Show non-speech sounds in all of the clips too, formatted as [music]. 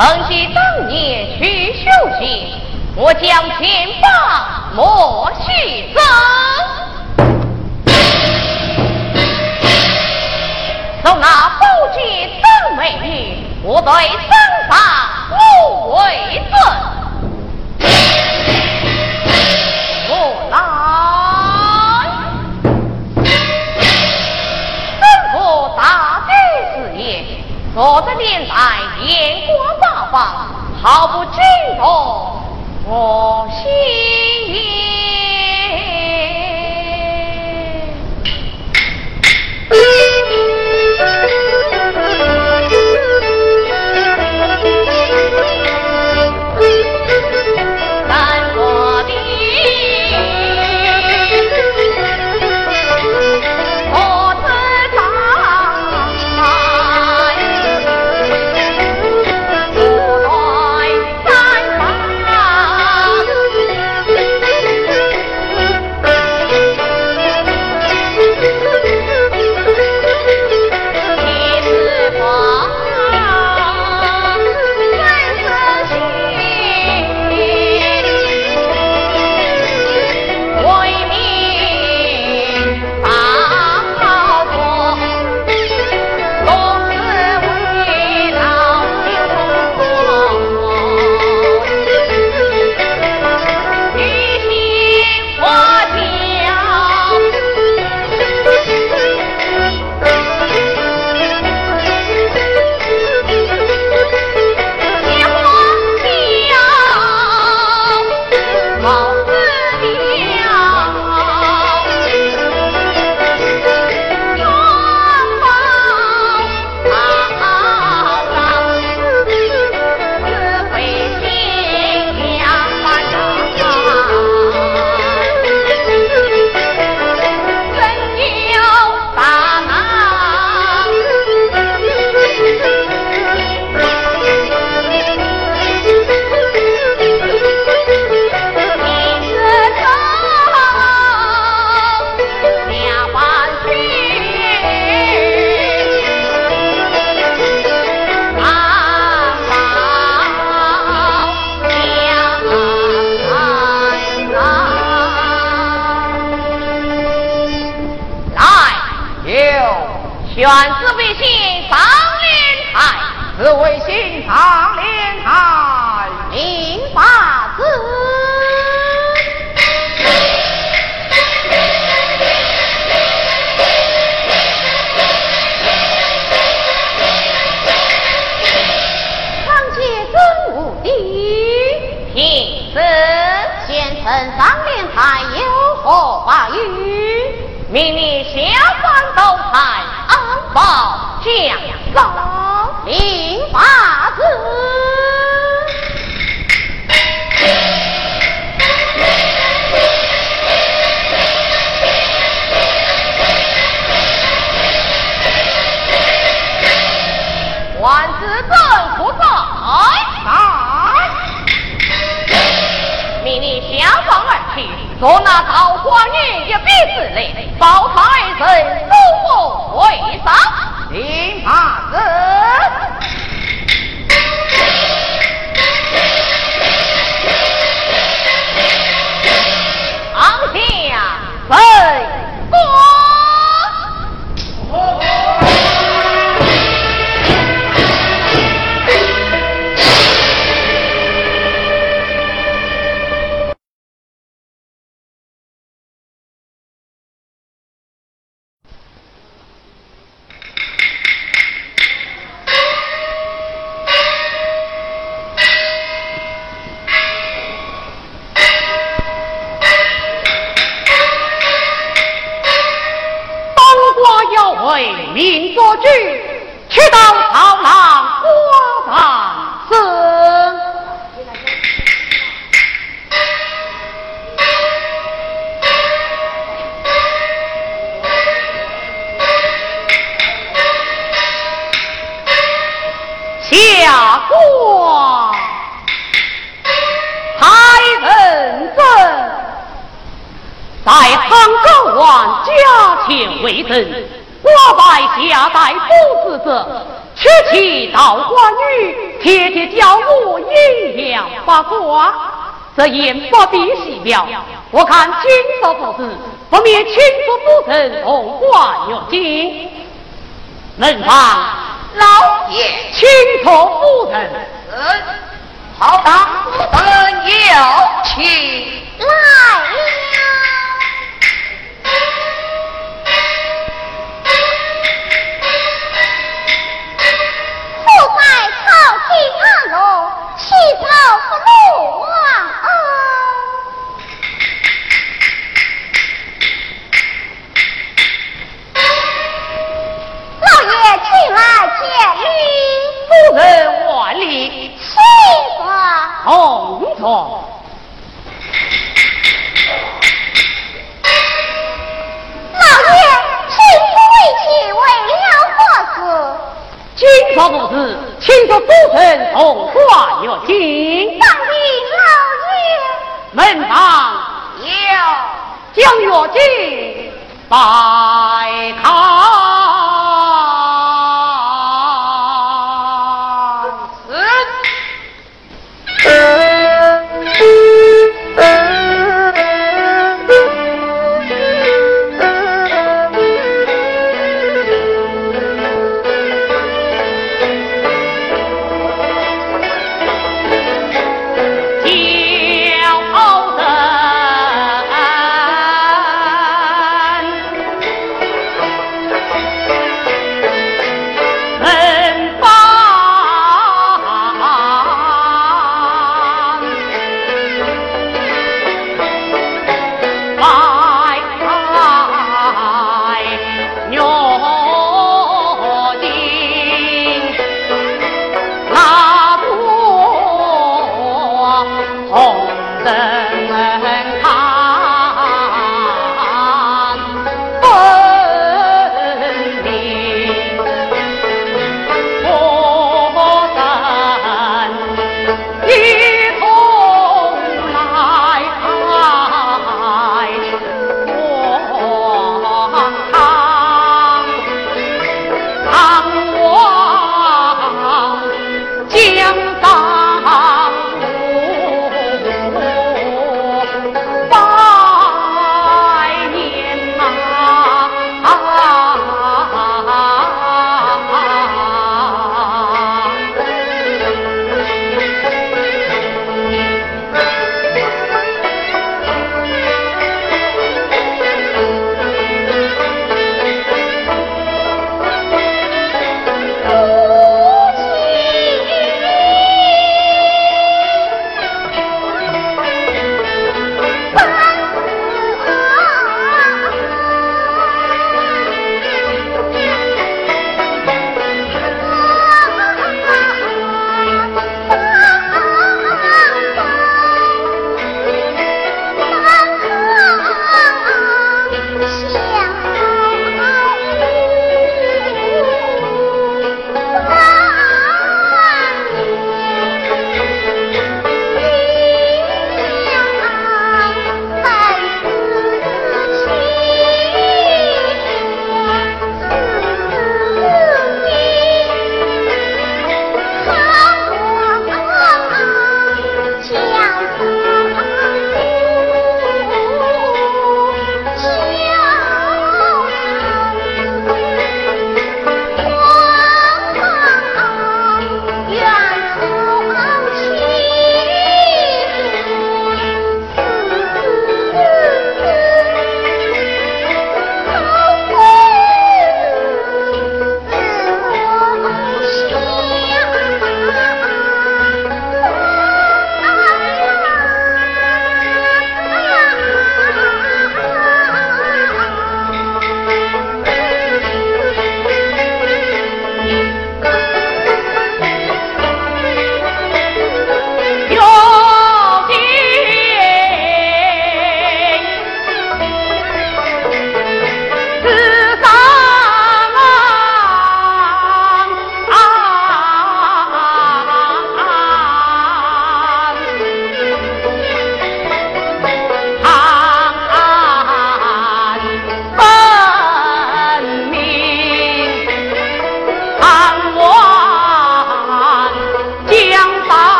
曾记当年去修行，我将前方莫须走。受那宝剑等美女，我对三法无为尊。我的年代眼光大方，毫不惊动我心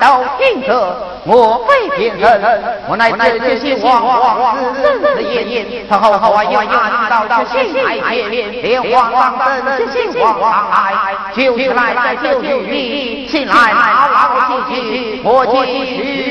都听着，莫非天人？我乃这些王王子的爷爷，他后话要按到到心来见，连皇上等心皇上来，就是来在救你，请来老老进去，我继续。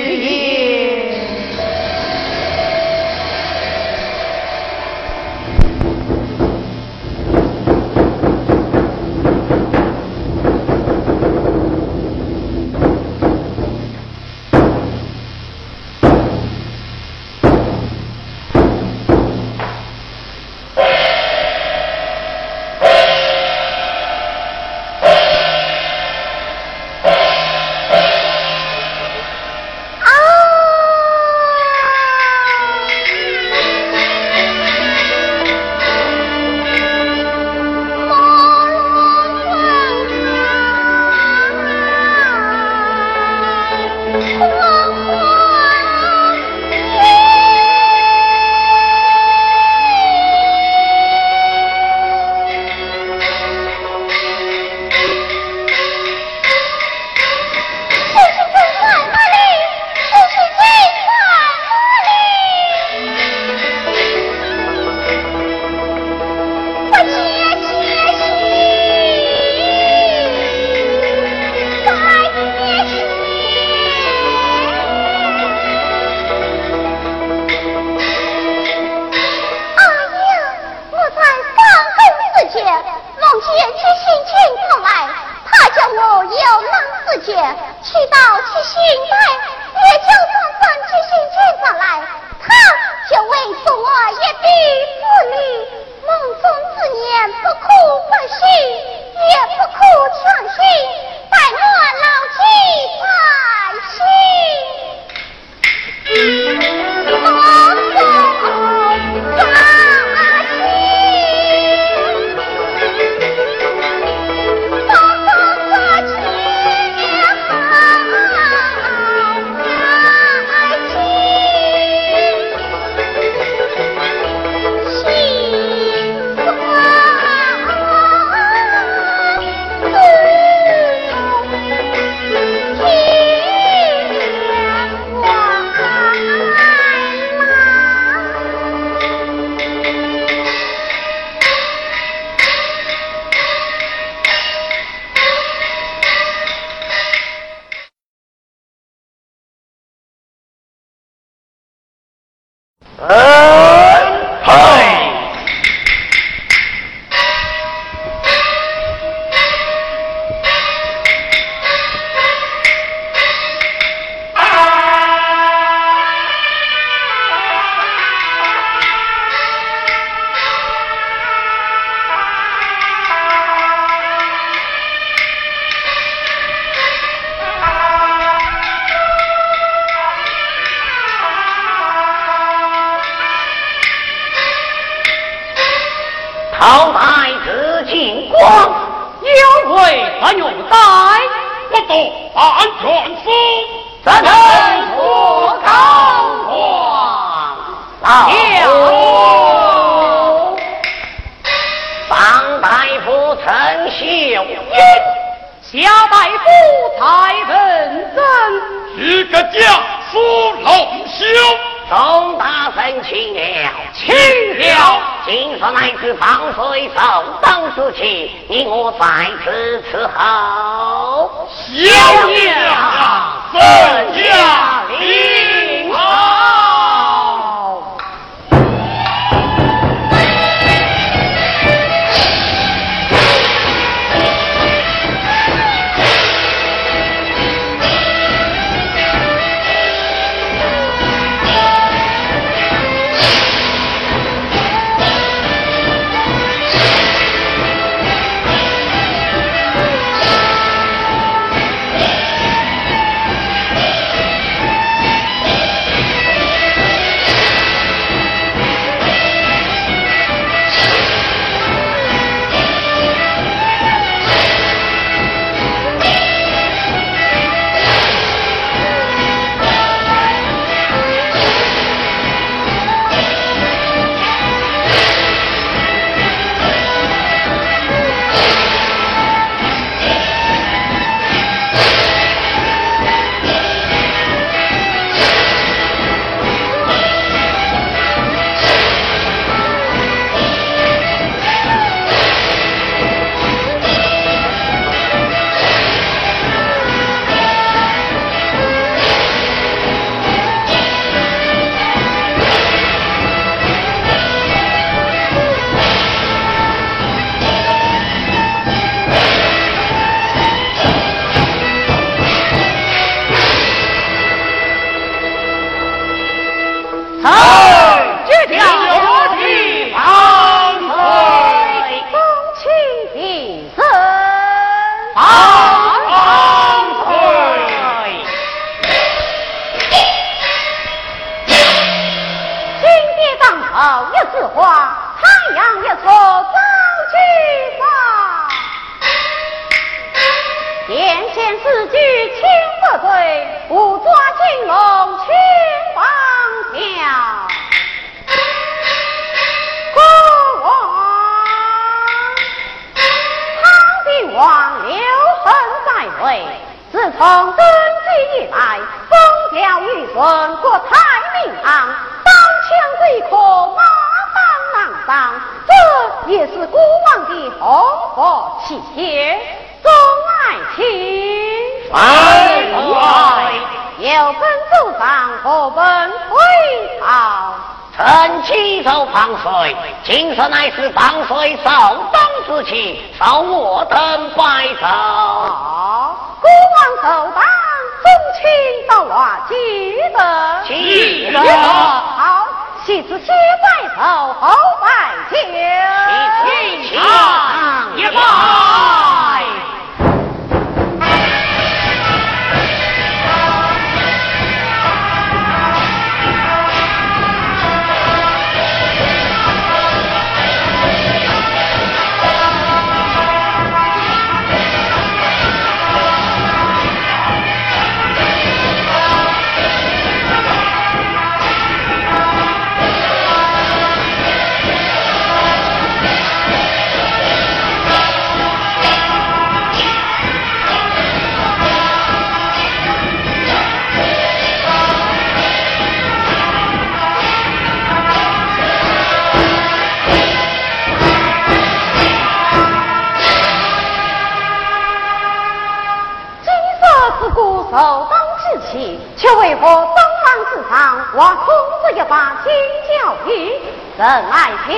朕爱卿，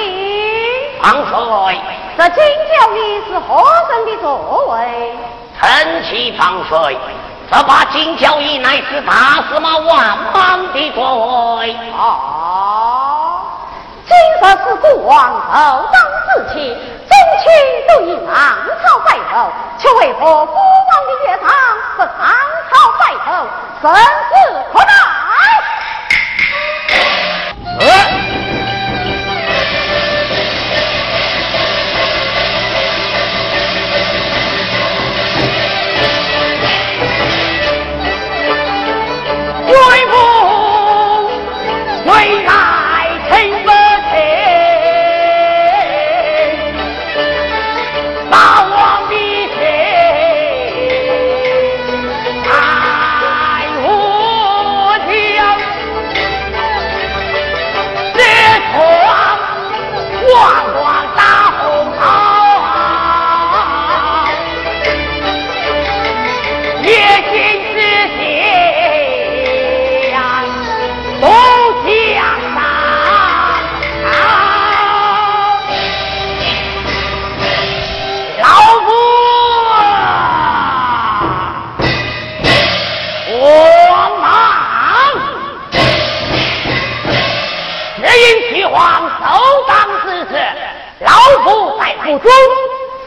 方岁，这金交椅是何人的座位？臣启方岁，这把金交椅乃是大司马万邦的座位。哦，今日是国王首当之期，宗亲都以唐朝拜后，却为何国王的乐堂不唐朝拜后？甚是可奈？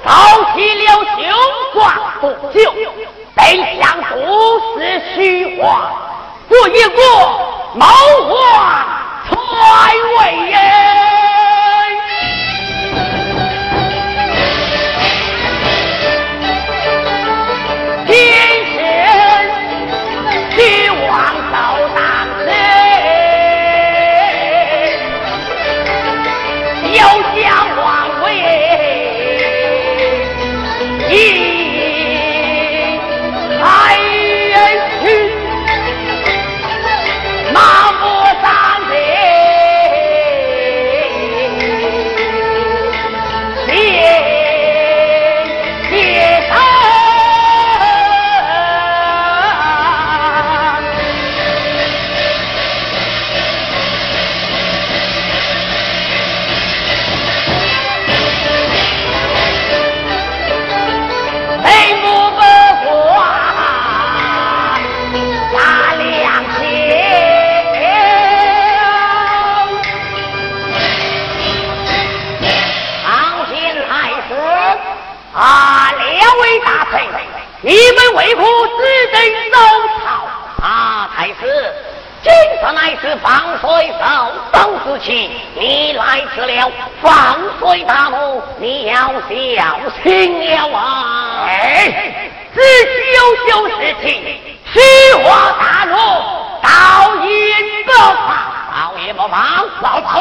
早起了雄关不久，被相都是虚话，不一过谋划篡位耶。你们为何只等收草？啊，太师，今日乃是放水受当之期，你来迟了，放水大怒，你要小心了啊！哎，只羞羞事情，虚话大怒，道应不放，道也不放，老头，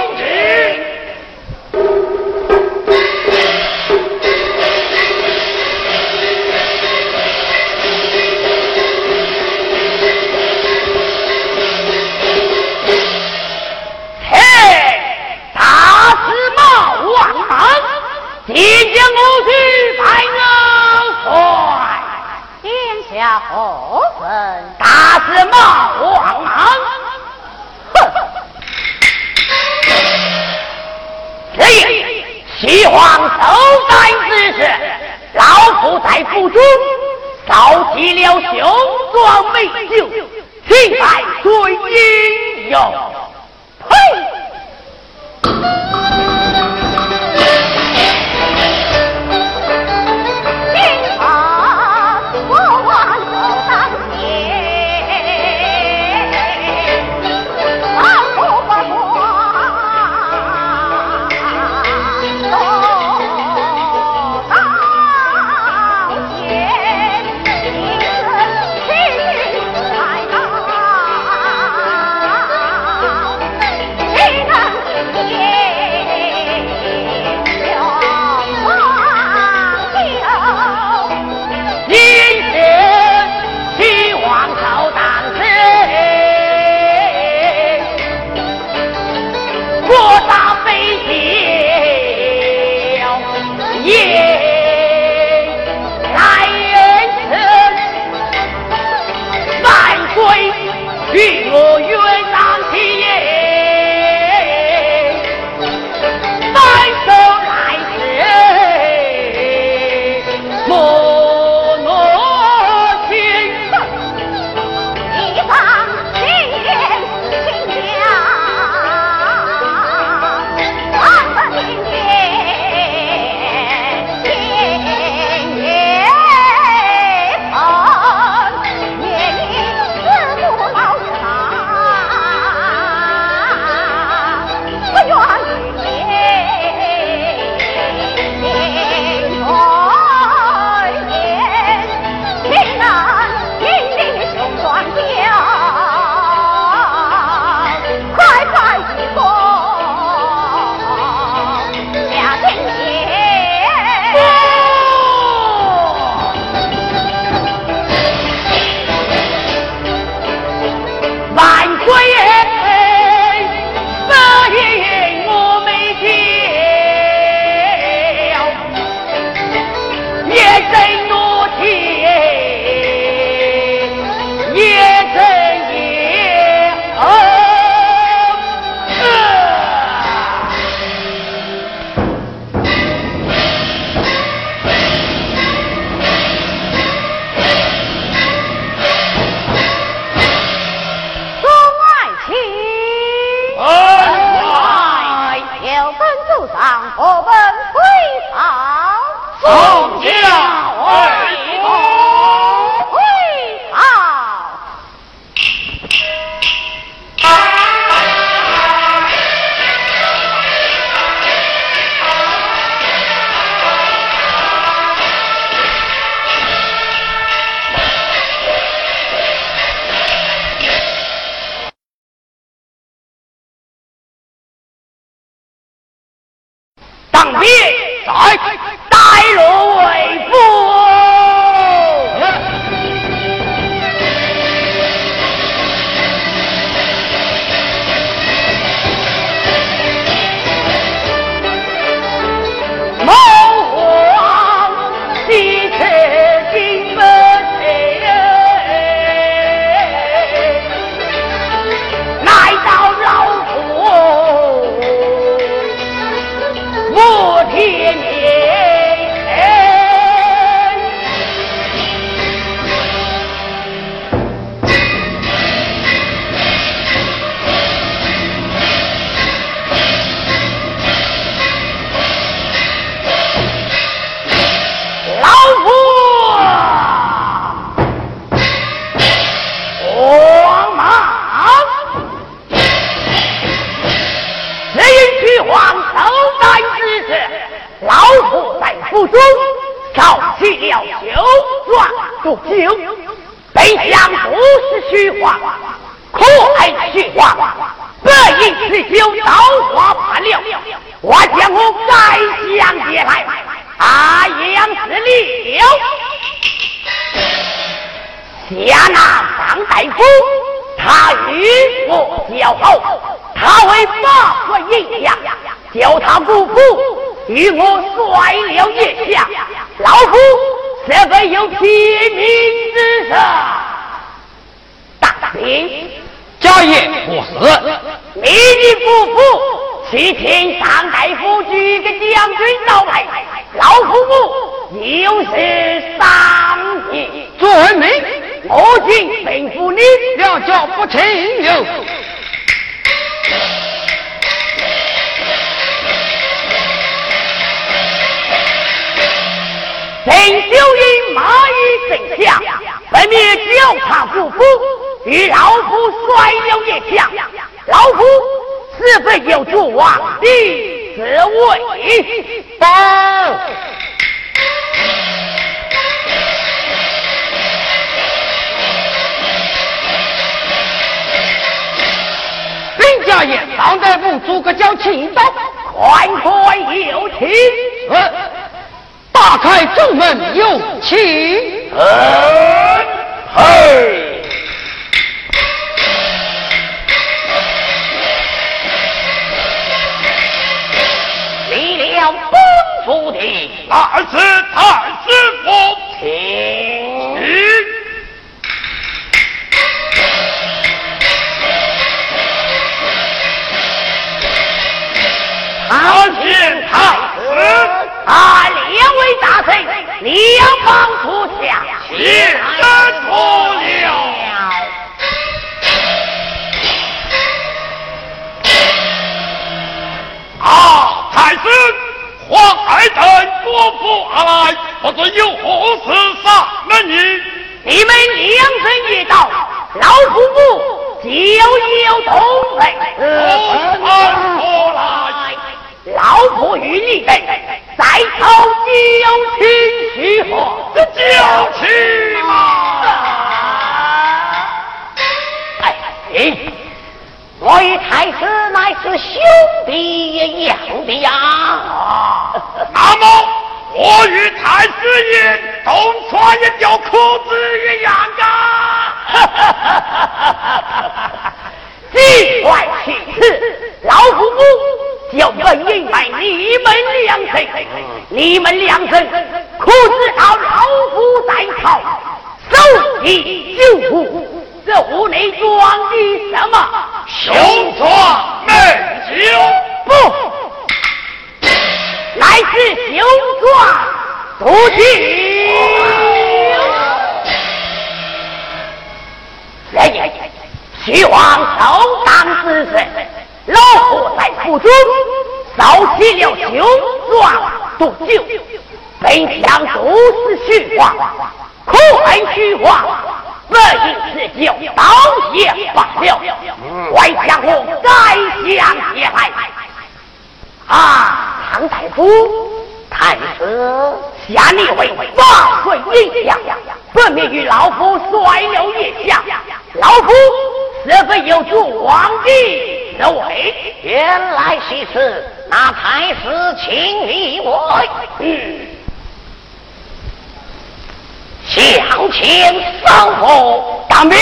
当兵，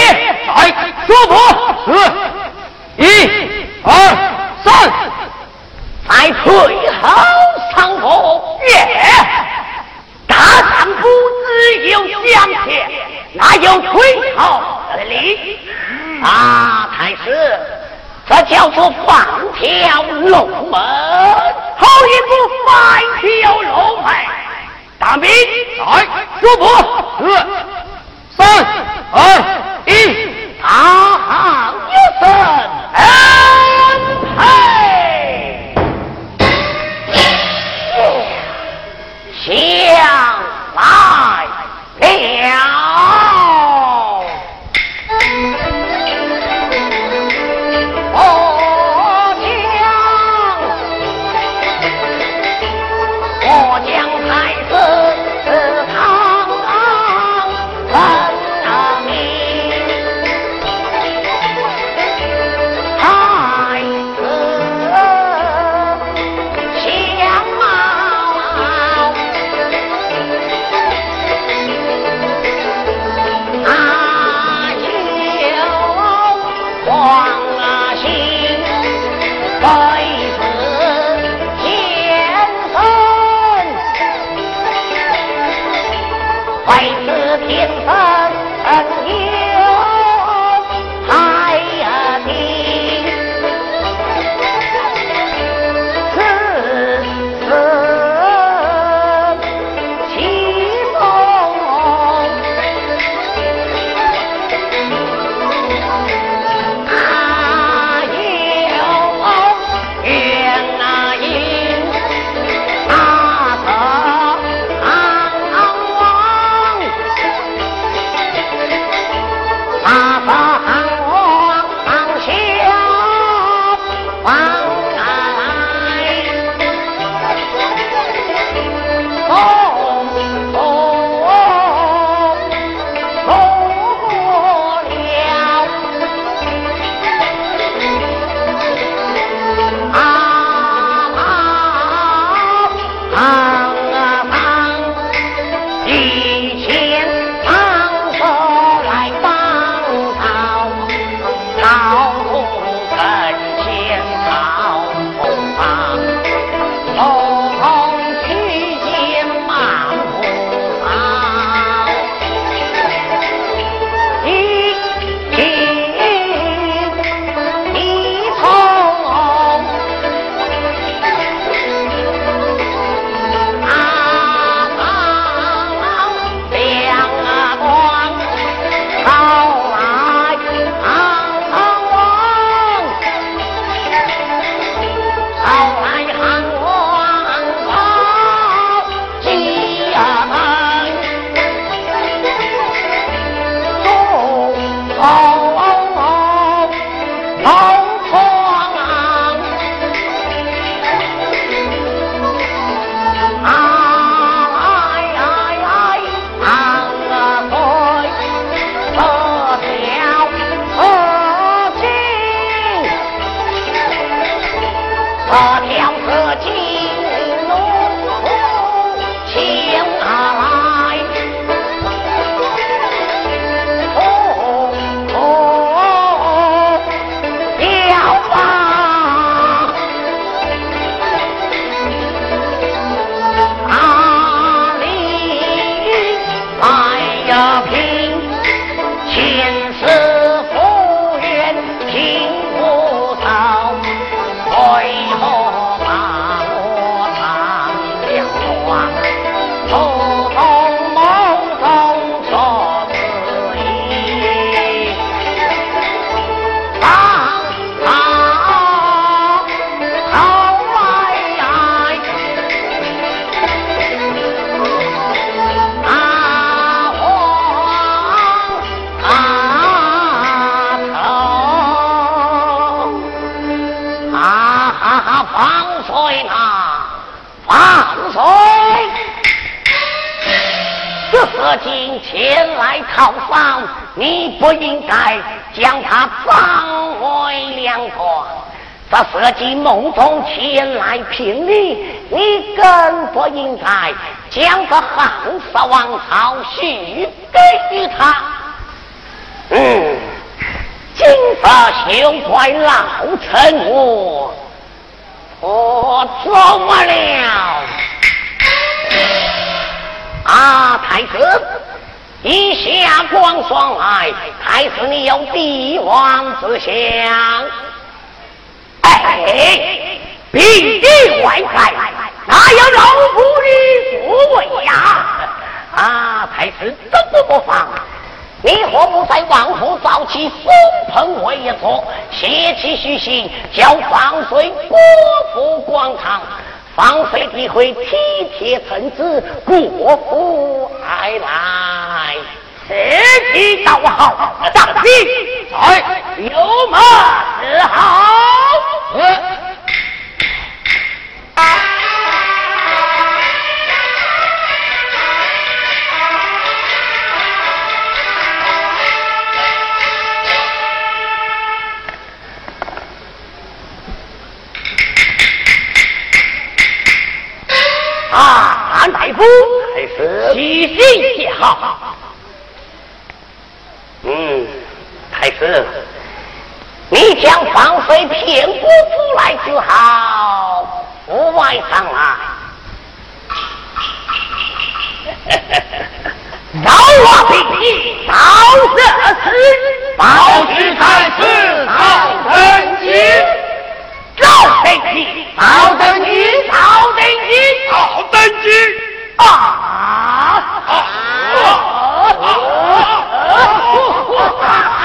哎，说不，是，一、二、三，在退后上个月，大丈夫只有两天，哪有退后的力？啊，太师，这叫做放条龙门，好一个放条龙门！当兵，哎，说不，是，三。二一，大汉有神，来。讨访，你不应该将他葬为两座。这设计梦中前来聘礼，你更不应该将这汉室王朝许给予他。嗯，今日休怪老臣我，我怎么了？啊，太子。以下光霜来，还是你有帝王之相？哎，必定外在，哪有老夫的座位呀？啊，太师真不不妨，你何不在王府造起松棚位一座，写起虚心，叫放水国府广场。放水的会体贴臣子，国父爱来，士气倒好，当兵在有马是好。啊，安大夫，还是细心些好。嗯，太师，你将防水骗国府来之好，不外上来。[laughs] 饶我兵器，到这时，报知太师，到登基。赵登基，老登基，老登基，老登基啊！地 [laughs]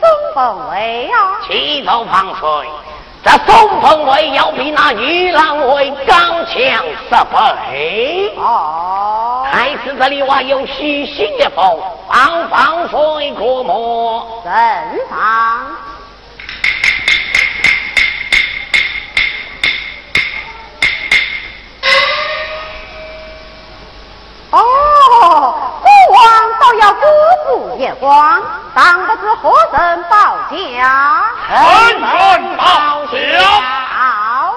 松凤位啊？起头放水。这松凤位要比那玉郎位刚强十倍。哦，太师这里话有虚心的风，放放水过目。正常。哦，国王倒要辜负夜光，当不知何人报家？臣臣报晓。好，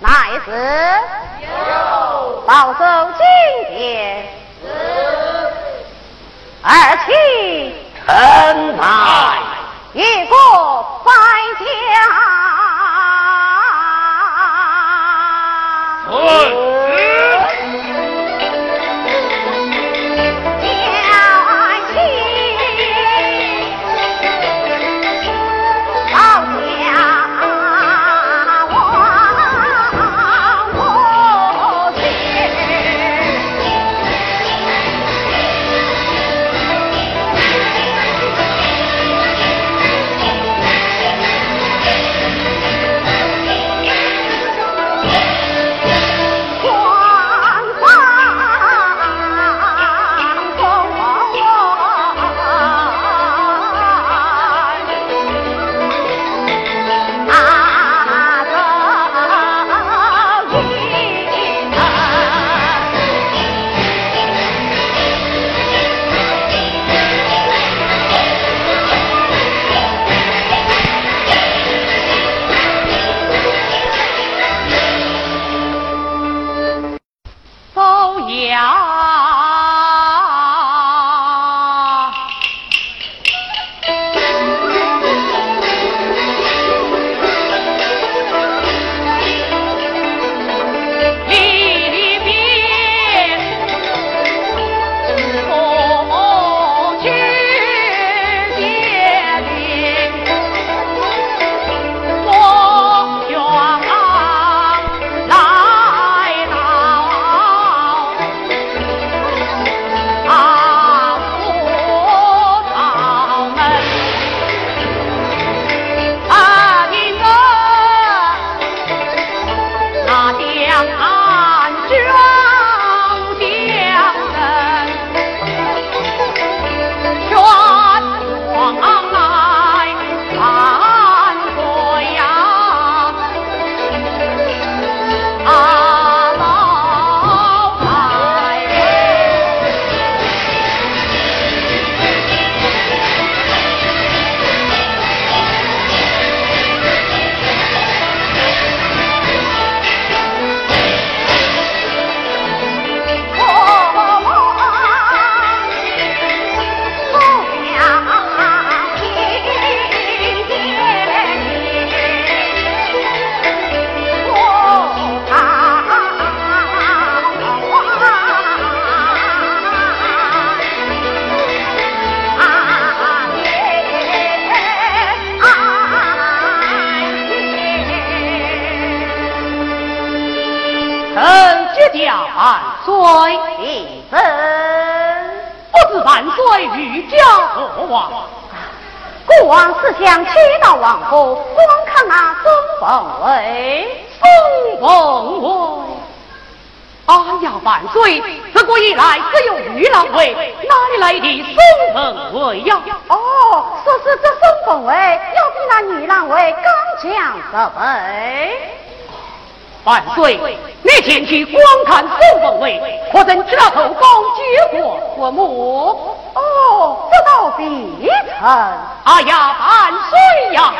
乃是保守金殿。二七臣在。一个在家。嗯。万岁！你前去观看宋凤位，可曾知道后宫结果和睦？哦，这倒必成。哎呀，万岁呀！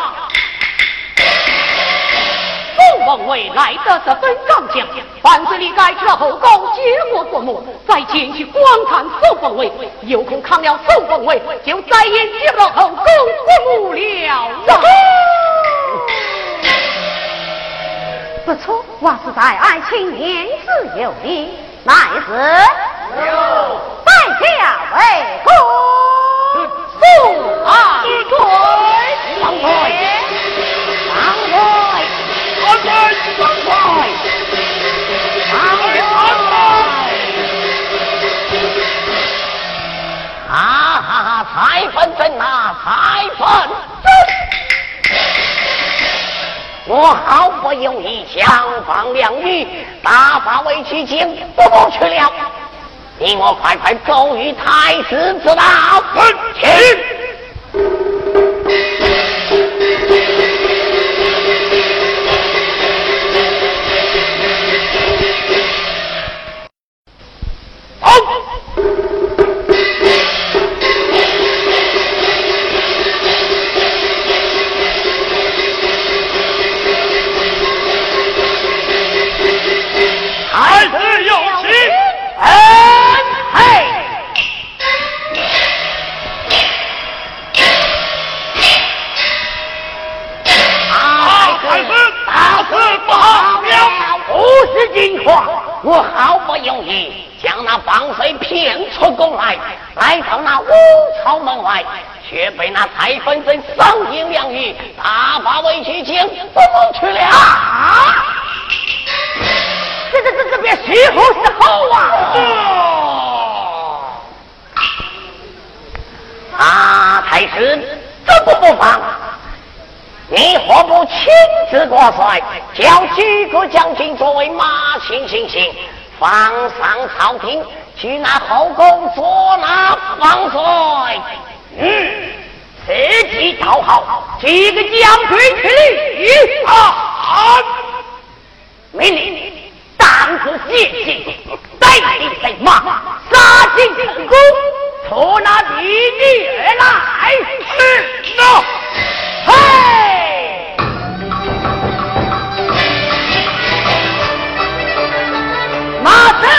宋凤位来得十分刚强，万岁你该知道后宫结果和睦，再前去观看宋凤位，有空看了宋凤位，就再也见不到后宫和睦了。不错，我是在爱青年自有你，乃是代下为公，父二之罪，放开，放开，放开，放开。啊哈哈！财神真啊，财神真。我好不容易强放两语，大发为去经不去了。你我快快走于太师之道。请。我来，到那五朝门外，却被那蔡分真赏银两语，大把委屈将不去了。这这这这边虚后是好啊！啊，太师，这不不放。你何不亲自挂帅，叫几个将军作为马前行刑，放上朝廷，去那后宫捉拿方帅？嗯，此计倒好，几个将军去立啊！命令当子谢晋，带领人马杀进城宫，捉拿敌女而来。是，那。嘿，马车。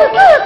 Oh,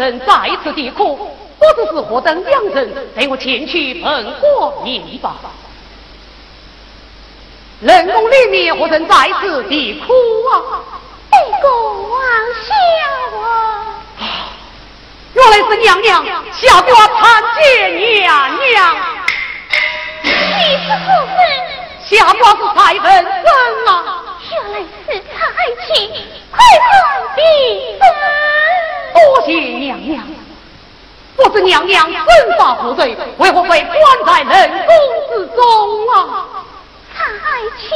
人在此地哭，不知是何等良人，陪我前去问过明吧。冷宫里面何人在此地哭啊？啊！原来是娘娘下官参见娘娘。你是何人？下官是裁缝生啊。原来是才情，快快闭门。多谢娘娘。不知娘娘身法不对，为何被关在冷宫之中啊？才情，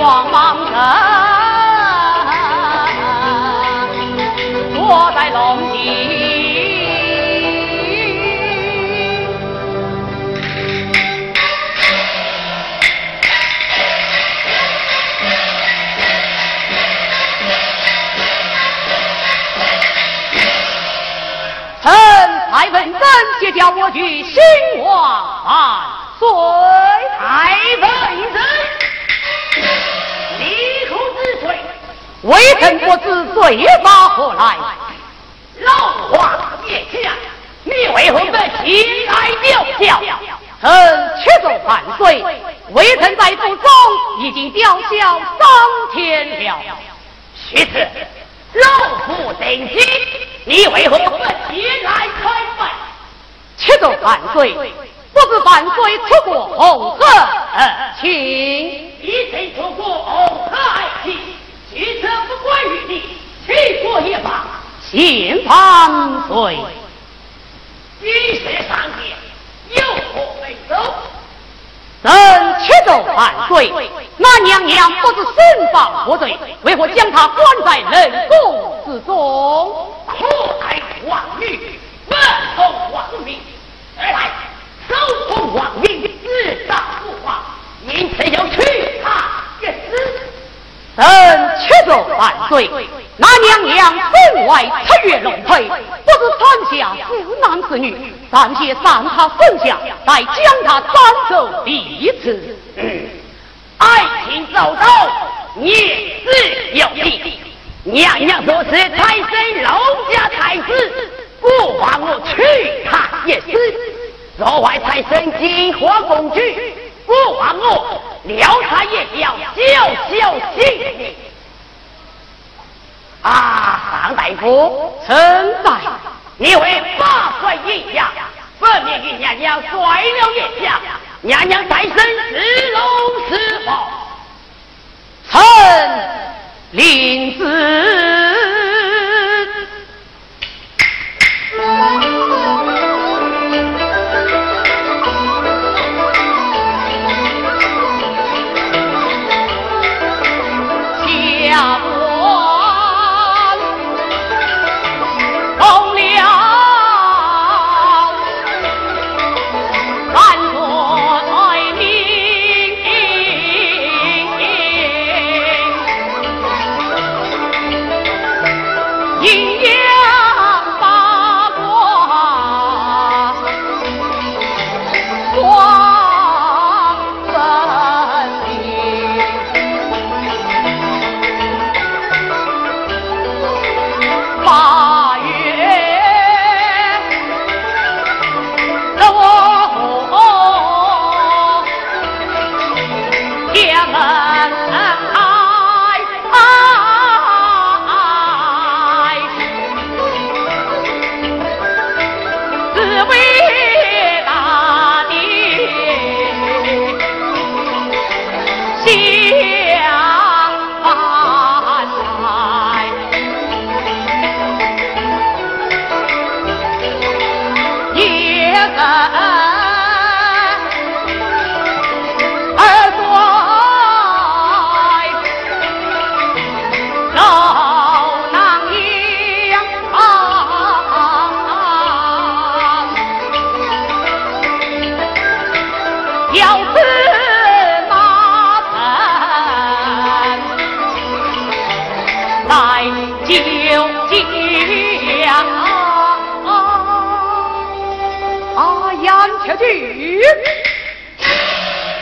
王莽臣坐在龙庭，臣蔡文贞谢教我举兴王万岁，蔡文贞。微臣不知罪发何来？老皇殿下，你为何不起来吊孝？臣屈州万岁，微臣在府中已经吊孝三天了。须子，老夫登基，你为何不起来开会？屈州万岁，不知万岁出过红河，请一臣出过红河爱卿。一车不关于你，去过一方，先放水。一世上殿，有何为奏？朕屈州万岁，那娘娘不知身犯何罪，为何将她关在冷宫之中？可爱王女，不通王命，而来守护王命，自当不化，因此要取他一死。臣屈州万岁，那娘娘分外七月龙腿，不知传下是男是女，暂且让她分下，再将她斩首一次。爱情走到，孽是有理。娘娘若是再生龙家才子，不枉我娶她一死。若外财生金花公举。不枉我撩他也要小小心啊！上大夫，臣在。你为八岁一下，分明与娘娘摔了一下，娘娘再生是龙是凤，臣领旨。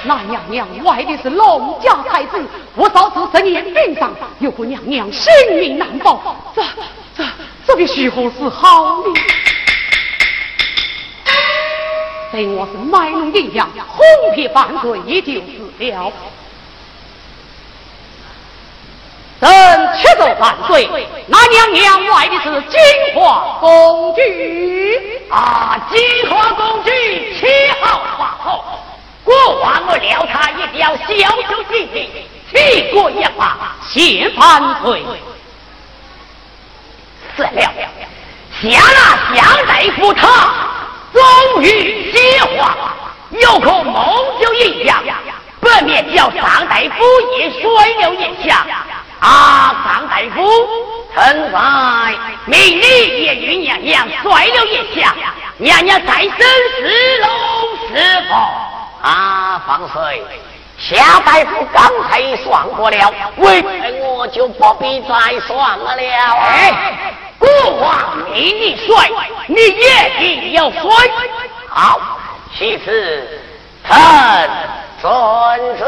那娘娘怀的是龙家才子，我早知十年病上，有个娘娘性命难保，这这这个徐何是好呢？等我是卖弄阴阳，哄骗犯罪，也就是了。等七走万岁，那娘娘怀的是金华公主啊！金华公主七号皇后，过往我料他一定要小求进兵，气过一发，先犯罪。死了，下那相大夫他终于西化，有可蒙就一样，不免叫张大夫也摔了一下。啊，张大夫，臣在命你也与娘娘摔了一下，娘娘再生是龙是凤。啊，方水，夏大夫刚才算过了，为臣我就不必再算了。哎，国王命你算，你也定要算。好，其次，臣遵旨。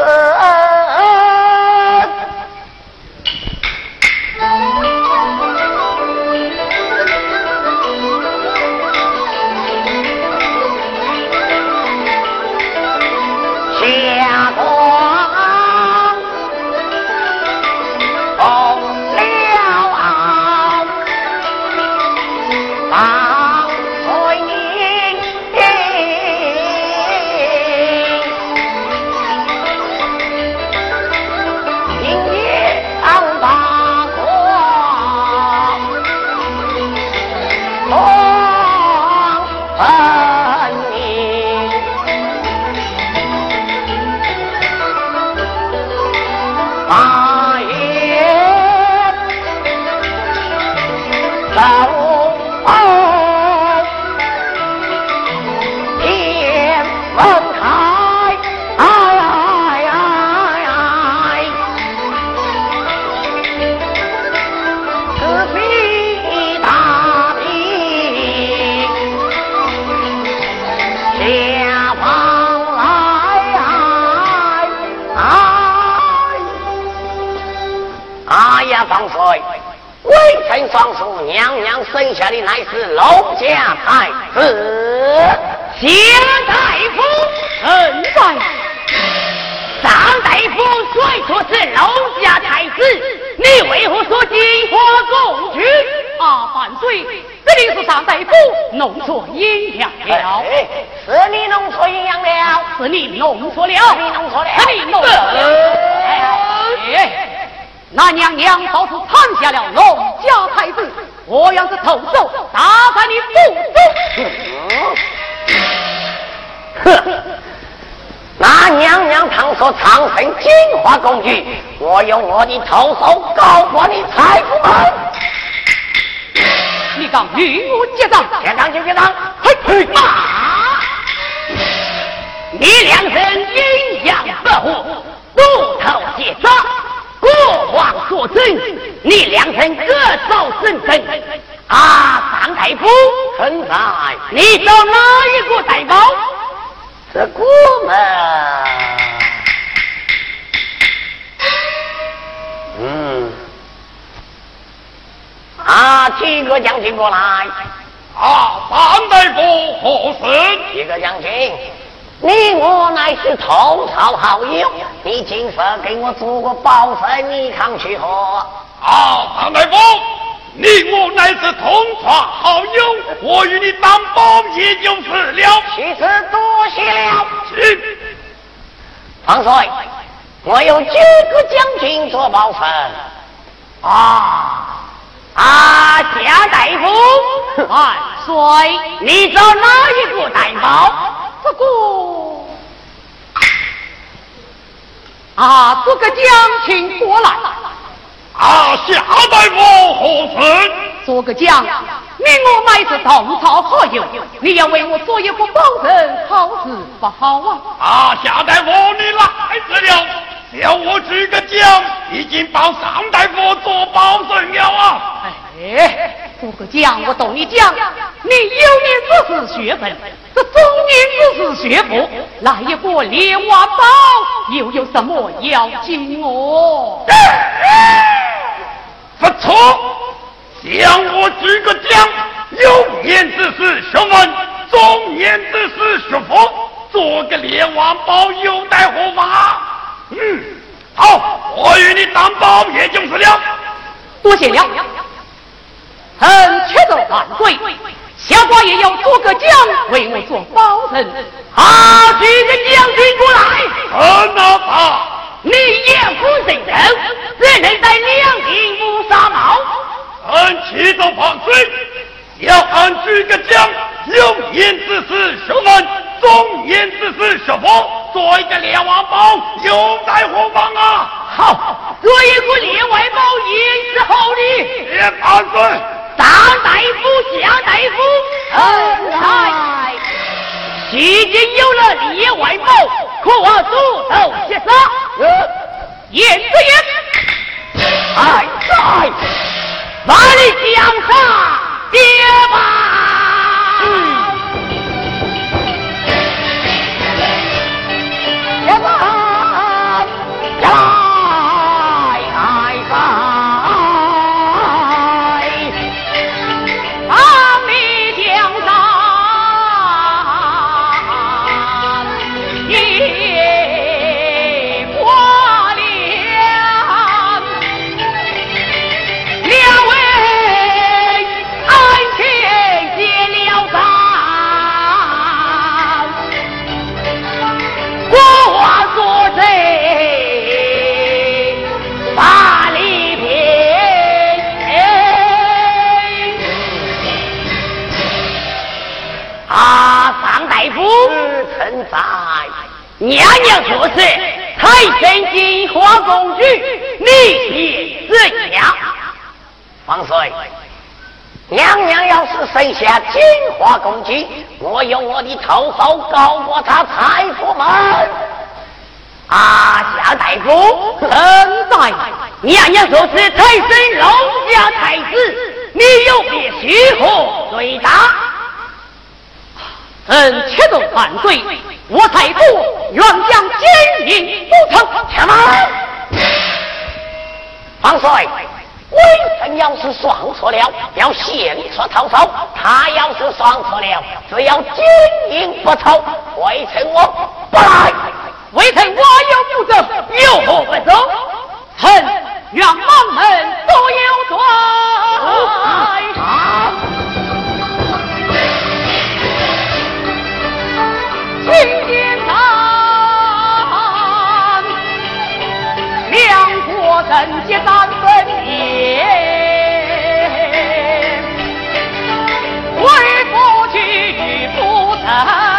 双叔娘娘生下的乃是龙家太子，谢大夫，恩在。张大夫虽说是龙家太子，你为何说金花公主？啊，万岁，这里是张大夫弄错阴阳了。是你弄错阴阳了，是你弄错了，你弄错了，是你弄错了。那娘娘倒是藏下了龙家太子，我要是投手打在你腹中。哼！那娘娘常说长生金华公主，我用我的投手告过你财富门。你敢与我结账？结账就结账！嘿，嘿，妈！你两人阴阳不和，不投结账。国王作证，你两人各守圣阵。啊，张大夫，臣在。你找哪一个代宝？是国门。嗯。啊，七个将军过来。啊，张大夫何事？七个将军。你我乃是同朝好友，你今日给我做个保身，你看去何？啊，唐大夫，你我乃是同朝好友，我与你当保也就是了。其实多谢了。请。方帅，我有九个将军做保身。啊啊，贾大夫，[laughs] 万岁，你找哪一个代保？这个啊，这个将请过来。啊，夏大夫何事？做个将，你我乃是同朝好友，你要为我做一个保证，好事不好啊？啊，夏大夫你来迟了，叫我这个将已经帮上大夫做保证了啊。哎，做个将我同你讲。你幼年之时学问，这中年之时学佛，来一个莲花宝，又有什么要紧哦？不错，向我举个奖，幼年之时学文，中年之时学佛，做个莲花宝，又待何妨？嗯，好，我与你担保，也就是了。多谢了。臣却走万岁。下官也要做个将，为我做保证。好，举个将军过来。臣哪怕你也不认人，只能在两鬓乌纱帽。臣启奏万岁，要俺举个将，有言之时学文，中年之时学佛，做一个连王宝，有待何方啊？好，做一个连外宝，也是好的。万岁。张大夫、夏大夫，恩来！已经有了列外宝，可我助手接杀。言之言，还在，万里江山别吧。娘娘说是太神金花公主，你写字下。王岁，娘娘要是生下金花公主，我用我的头手告过她太夫们。啊，夏大夫，臣在。娘娘说是太神龙家太子，你有别须何对答？臣且奏反罪。我太祖愿将奸淫不成，且慢。王帅，微臣要是算错了，要献出头手；他要是算错了，只要奸淫不凑，微臣我不来。微臣我有不走，有何不走？臣愿满门都有罪。人皆三分别，为夫去不成。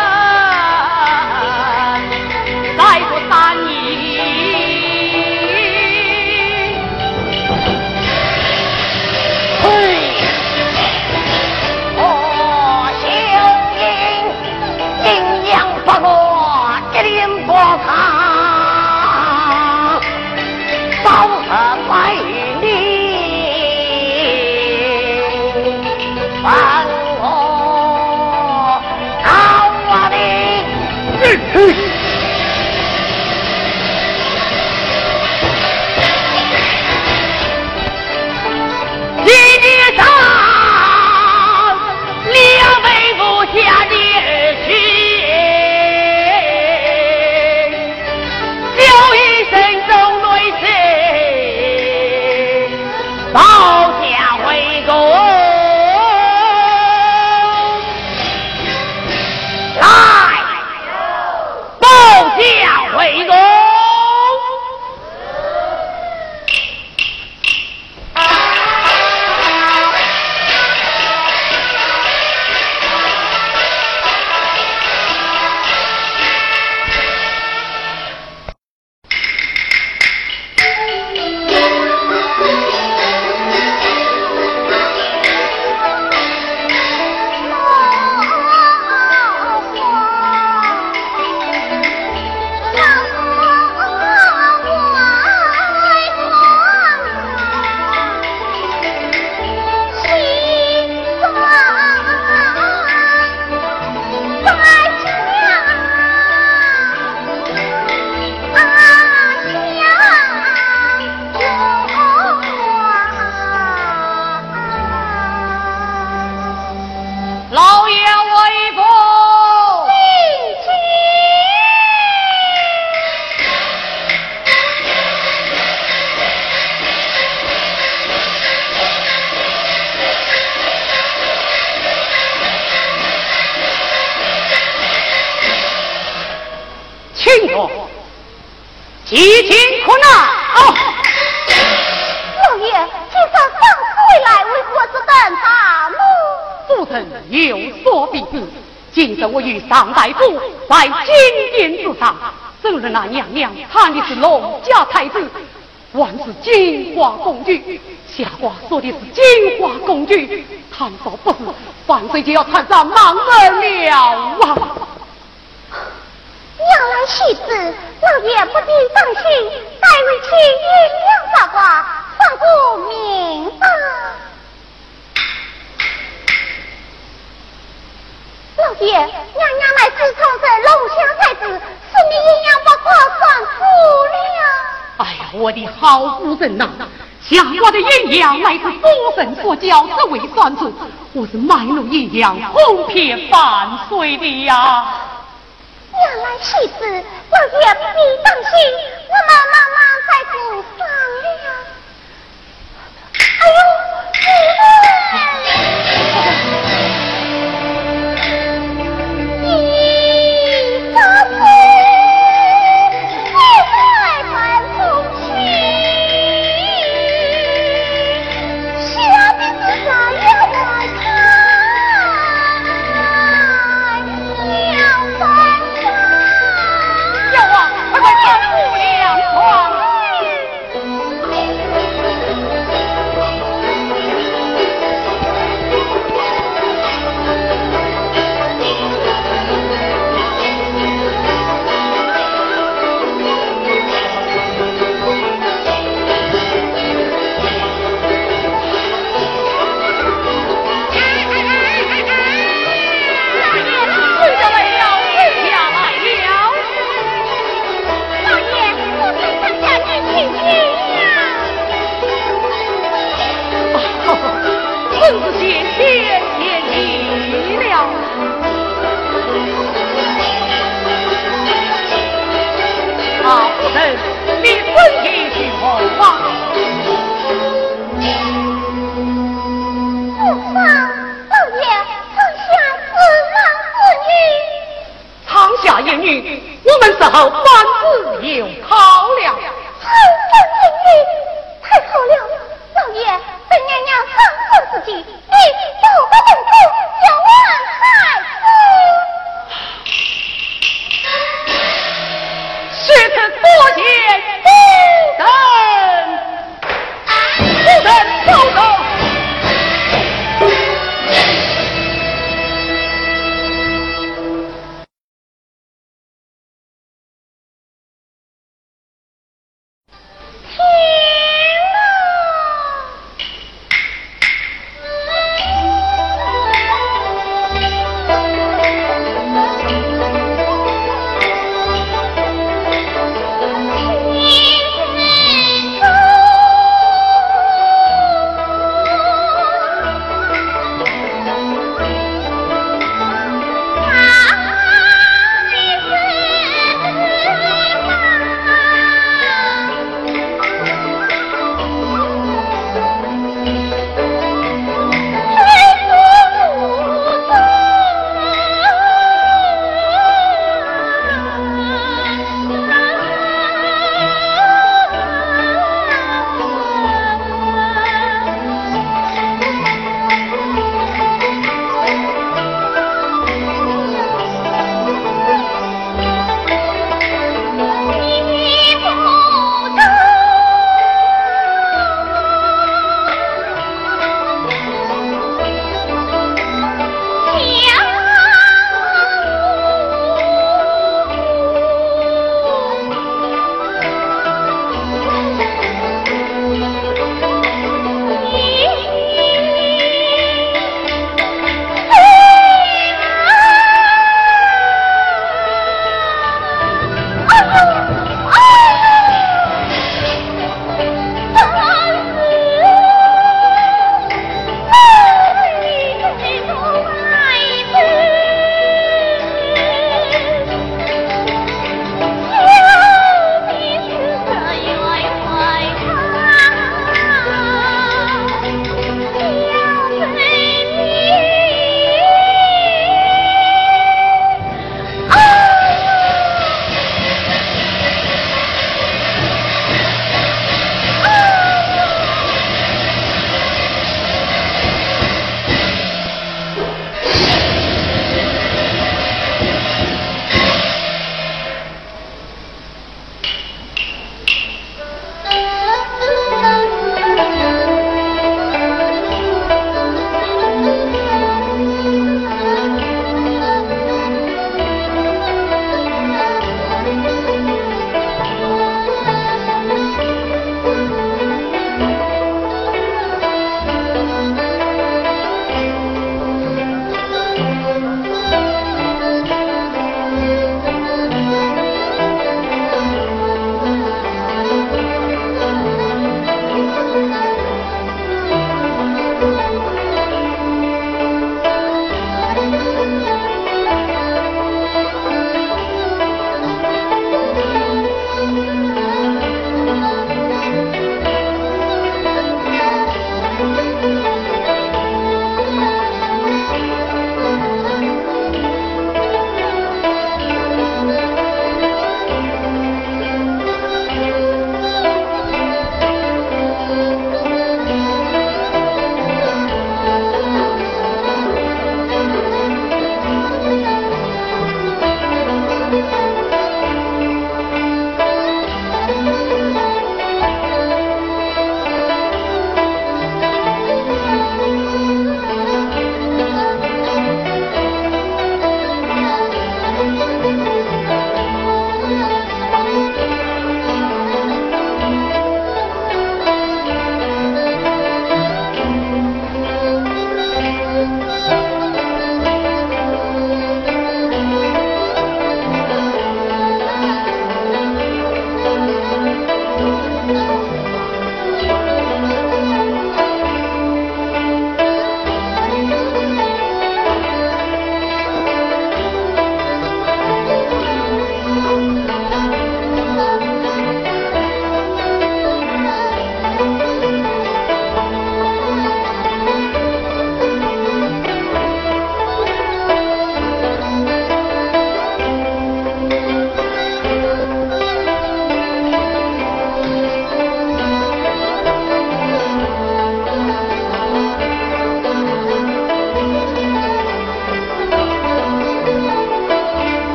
Hey! 一路一样公平伴岁的呀。娘来世子我娘你放心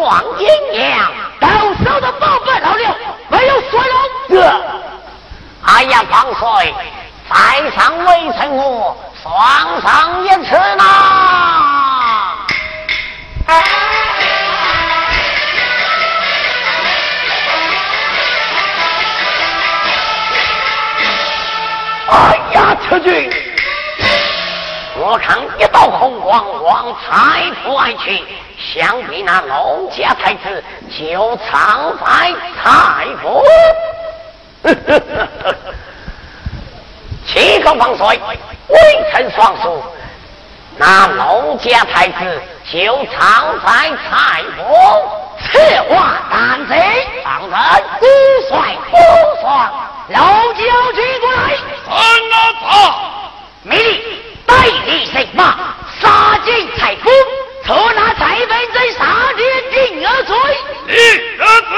双阴阳，到手的宝贝老六没有说容。哎呀，王帅，在上微臣我双上一次呐。哎呀，车军！我看一道红光往财府而去，想必那龙家太子就藏在财府。[laughs] 七个王帅，微臣双数，那龙家太子就藏在财府。此话当真？当然。孤帅，不帅，老将军过来。臣哪怕命令。带领神马杀进财府，捉拿蔡本镇杀人定而罪。立而来，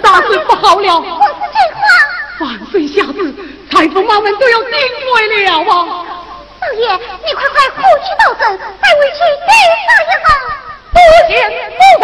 大事不好了！我是真话。万岁下旨，裁缝妈们都要定罪了啊！少爷，你快快护去道正，带回去对上一号。不行，不管。